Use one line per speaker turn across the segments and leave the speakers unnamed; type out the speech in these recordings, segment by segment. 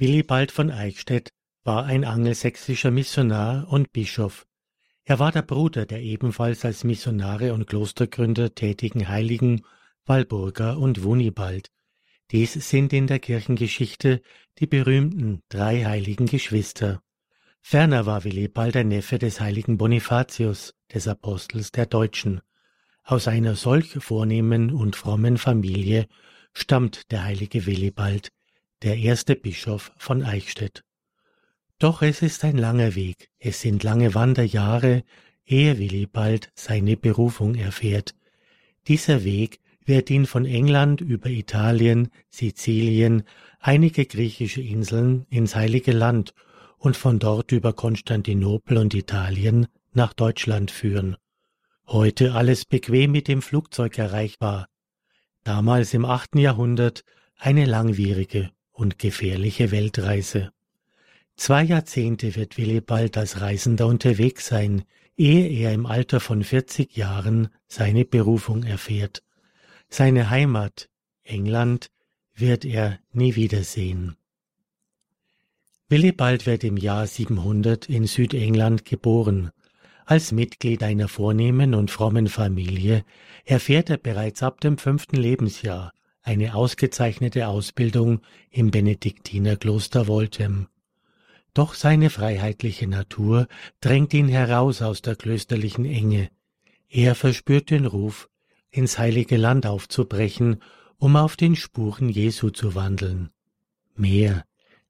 Willibald von Eichstätt war ein angelsächsischer Missionar und Bischof. Er war der Bruder der ebenfalls als Missionare und Klostergründer tätigen Heiligen Walburga und Wunibald. Dies sind in der Kirchengeschichte die berühmten drei heiligen Geschwister. Ferner war Willibald der Neffe des heiligen Bonifatius, des Apostels der Deutschen. Aus einer solch vornehmen und frommen Familie stammt der heilige Willibald, der erste Bischof von Eichstätt. Doch es ist ein langer Weg, es sind lange Wanderjahre, ehe Willibald seine Berufung erfährt. Dieser Weg wird ihn von England über Italien, Sizilien, einige griechische Inseln ins Heilige Land und von dort über Konstantinopel und Italien nach Deutschland führen. Heute alles bequem mit dem Flugzeug erreichbar. Damals im achten Jahrhundert eine langwierige und gefährliche Weltreise. Zwei Jahrzehnte wird Willibald als Reisender unterwegs sein, ehe er im Alter von 40 Jahren seine Berufung erfährt. Seine Heimat, England, wird er nie wiedersehen. Willibald wird im Jahr 700 in Südengland geboren. Als Mitglied einer vornehmen und frommen Familie erfährt er bereits ab dem fünften Lebensjahr eine ausgezeichnete Ausbildung im Benediktinerkloster Woltem. Doch seine freiheitliche Natur drängt ihn heraus aus der klösterlichen Enge. Er verspürt den Ruf, ins heilige Land aufzubrechen, um auf den Spuren Jesu zu wandeln. Mehr,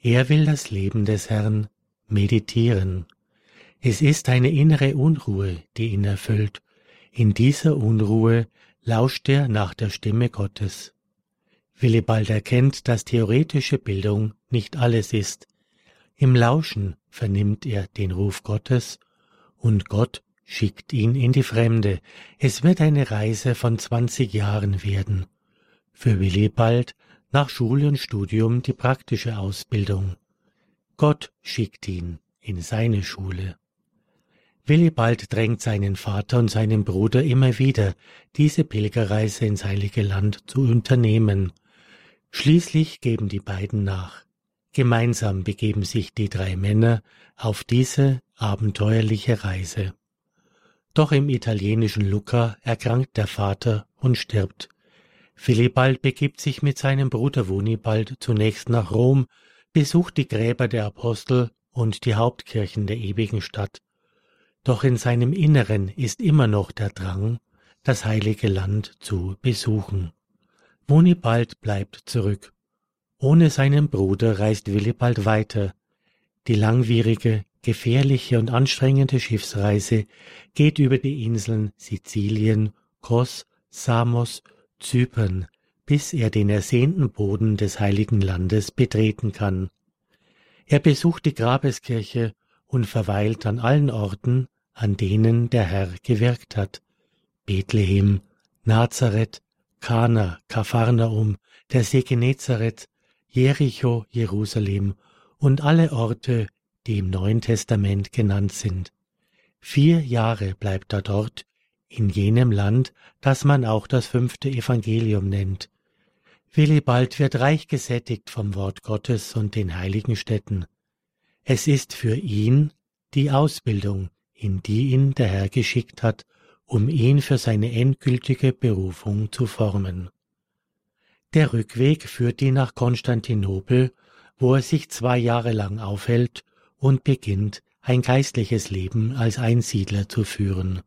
er will das Leben des Herrn meditieren. Es ist eine innere Unruhe, die ihn erfüllt. In dieser Unruhe lauscht er nach der Stimme Gottes. Willibald erkennt, dass theoretische Bildung nicht alles ist. Im Lauschen vernimmt er den Ruf Gottes und Gott schickt ihn in die Fremde. Es wird eine Reise von zwanzig Jahren werden. Für Willibald nach Schule und Studium die praktische Ausbildung. Gott schickt ihn in seine Schule. Willibald drängt seinen Vater und seinen Bruder immer wieder, diese Pilgerreise ins heilige Land zu unternehmen. Schließlich geben die beiden nach. Gemeinsam begeben sich die drei Männer auf diese abenteuerliche Reise. Doch im italienischen Lucca erkrankt der Vater und stirbt. Philippald begibt sich mit seinem Bruder Wunibald zunächst nach Rom, besucht die Gräber der Apostel und die Hauptkirchen der ewigen Stadt. Doch in seinem Inneren ist immer noch der Drang, das heilige Land zu besuchen. Wunibald bleibt zurück. Ohne seinen Bruder reist Willibald weiter. Die langwierige, gefährliche und anstrengende Schiffsreise geht über die Inseln Sizilien, Kos, Samos, Zypern, bis er den ersehnten Boden des heiligen Landes betreten kann. Er besucht die Grabeskirche und verweilt an allen Orten, an denen der Herr gewirkt hat. Bethlehem, Nazareth, Kana, Kapharnaum, der See Genezareth, Jericho, Jerusalem und alle Orte, die im Neuen Testament genannt sind. Vier Jahre bleibt er dort, in jenem Land, das man auch das fünfte Evangelium nennt. Willibald wird reich gesättigt vom Wort Gottes und den heiligen Städten. Es ist für ihn die Ausbildung, in die ihn der Herr geschickt hat, um ihn für seine endgültige Berufung zu formen. Der Rückweg führt ihn nach Konstantinopel, wo er sich zwei Jahre lang aufhält und beginnt, ein geistliches Leben als Einsiedler zu führen.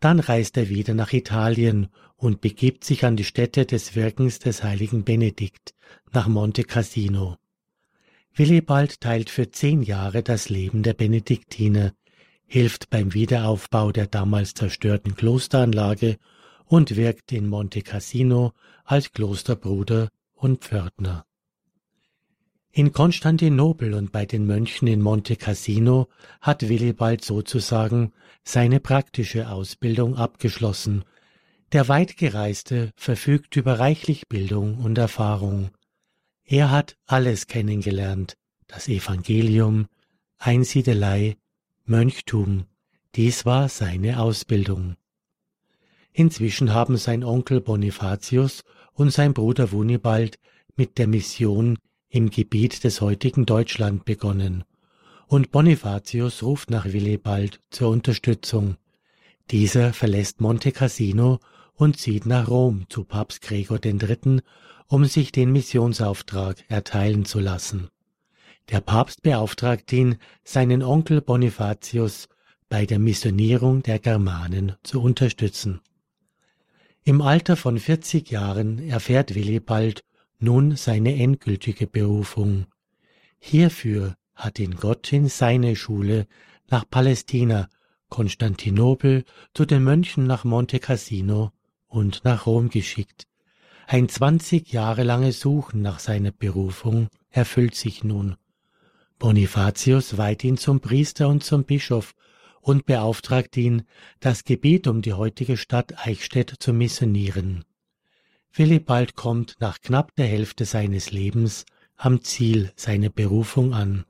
Dann reist er wieder nach Italien und begibt sich an die Stätte des Wirkens des heiligen Benedikt, nach Monte Cassino. Willibald teilt für zehn Jahre das Leben der Benediktiner, hilft beim Wiederaufbau der damals zerstörten Klosteranlage und wirkt in Monte Cassino als Klosterbruder und Pförtner. In Konstantinopel und bei den Mönchen in Monte Cassino hat Willibald sozusagen seine praktische Ausbildung abgeschlossen. Der Weitgereiste verfügt über reichlich Bildung und Erfahrung. Er hat alles kennengelernt, das Evangelium, Einsiedelei, Mönchtum, dies war seine Ausbildung. Inzwischen haben sein Onkel Bonifatius und sein Bruder Wunibald mit der Mission im Gebiet des heutigen Deutschland begonnen, und Bonifatius ruft nach Willibald zur Unterstützung. Dieser verlässt Monte Cassino und zieht nach Rom zu Papst Gregor III., um sich den Missionsauftrag erteilen zu lassen. Der Papst beauftragt ihn, seinen Onkel Bonifatius bei der Missionierung der Germanen zu unterstützen. Im Alter von 40 Jahren erfährt Willibald nun seine endgültige Berufung. Hierfür hat ihn Gott in seine Schule nach Palästina, Konstantinopel, zu den Mönchen nach Monte Cassino und nach Rom geschickt. Ein zwanzig Jahre langes Suchen nach seiner Berufung erfüllt sich nun. Bonifatius weiht ihn zum Priester und zum Bischof und beauftragt ihn, das Gebiet um die heutige Stadt Eichstätt zu missionieren. Willibald kommt nach knapp der Hälfte seines Lebens am Ziel seiner Berufung an,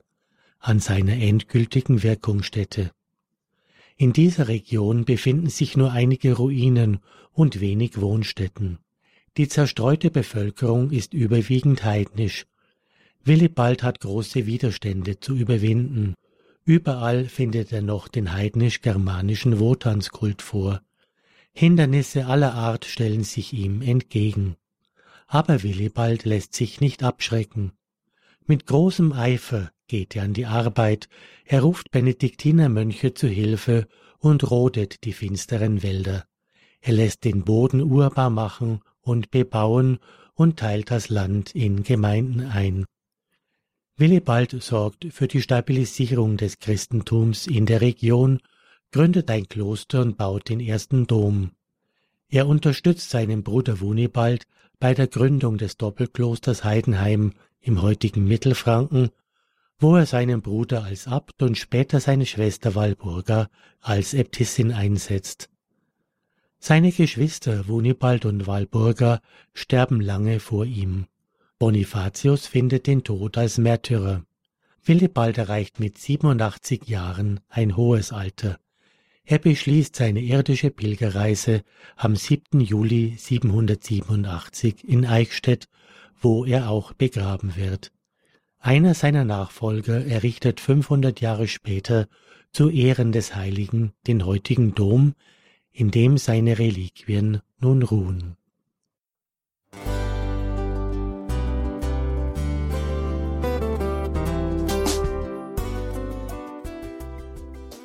an seiner endgültigen Wirkungsstätte. In dieser Region befinden sich nur einige Ruinen und wenig Wohnstätten. Die zerstreute Bevölkerung ist überwiegend heidnisch. Willibald hat große Widerstände zu überwinden. Überall findet er noch den heidnisch-germanischen Wotanskult vor. Hindernisse aller Art stellen sich ihm entgegen. Aber Willibald lässt sich nicht abschrecken. Mit großem Eifer geht er an die Arbeit, er ruft Benediktinermönche zu Hilfe und rodet die finsteren Wälder. Er lässt den Boden urbar machen und bebauen und teilt das Land in Gemeinden ein. Willibald sorgt für die Stabilisierung des Christentums in der Region, gründet ein Kloster und baut den ersten Dom. Er unterstützt seinen Bruder Wunibald bei der Gründung des Doppelklosters Heidenheim im heutigen Mittelfranken, wo er seinen Bruder als Abt und später seine Schwester Walburga als Äbtissin einsetzt. Seine Geschwister Wunibald und Walburga sterben lange vor ihm. Bonifatius findet den Tod als Märtyrer. Willibald erreicht mit 87 Jahren ein hohes Alter. Er beschließt seine irdische Pilgerreise am 7. Juli 787 in Eichstätt, wo er auch begraben wird. Einer seiner Nachfolger errichtet 500 Jahre später zu Ehren des Heiligen den heutigen Dom, in dem seine Reliquien nun ruhen.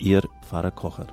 Ihr Pfarrer Kocher.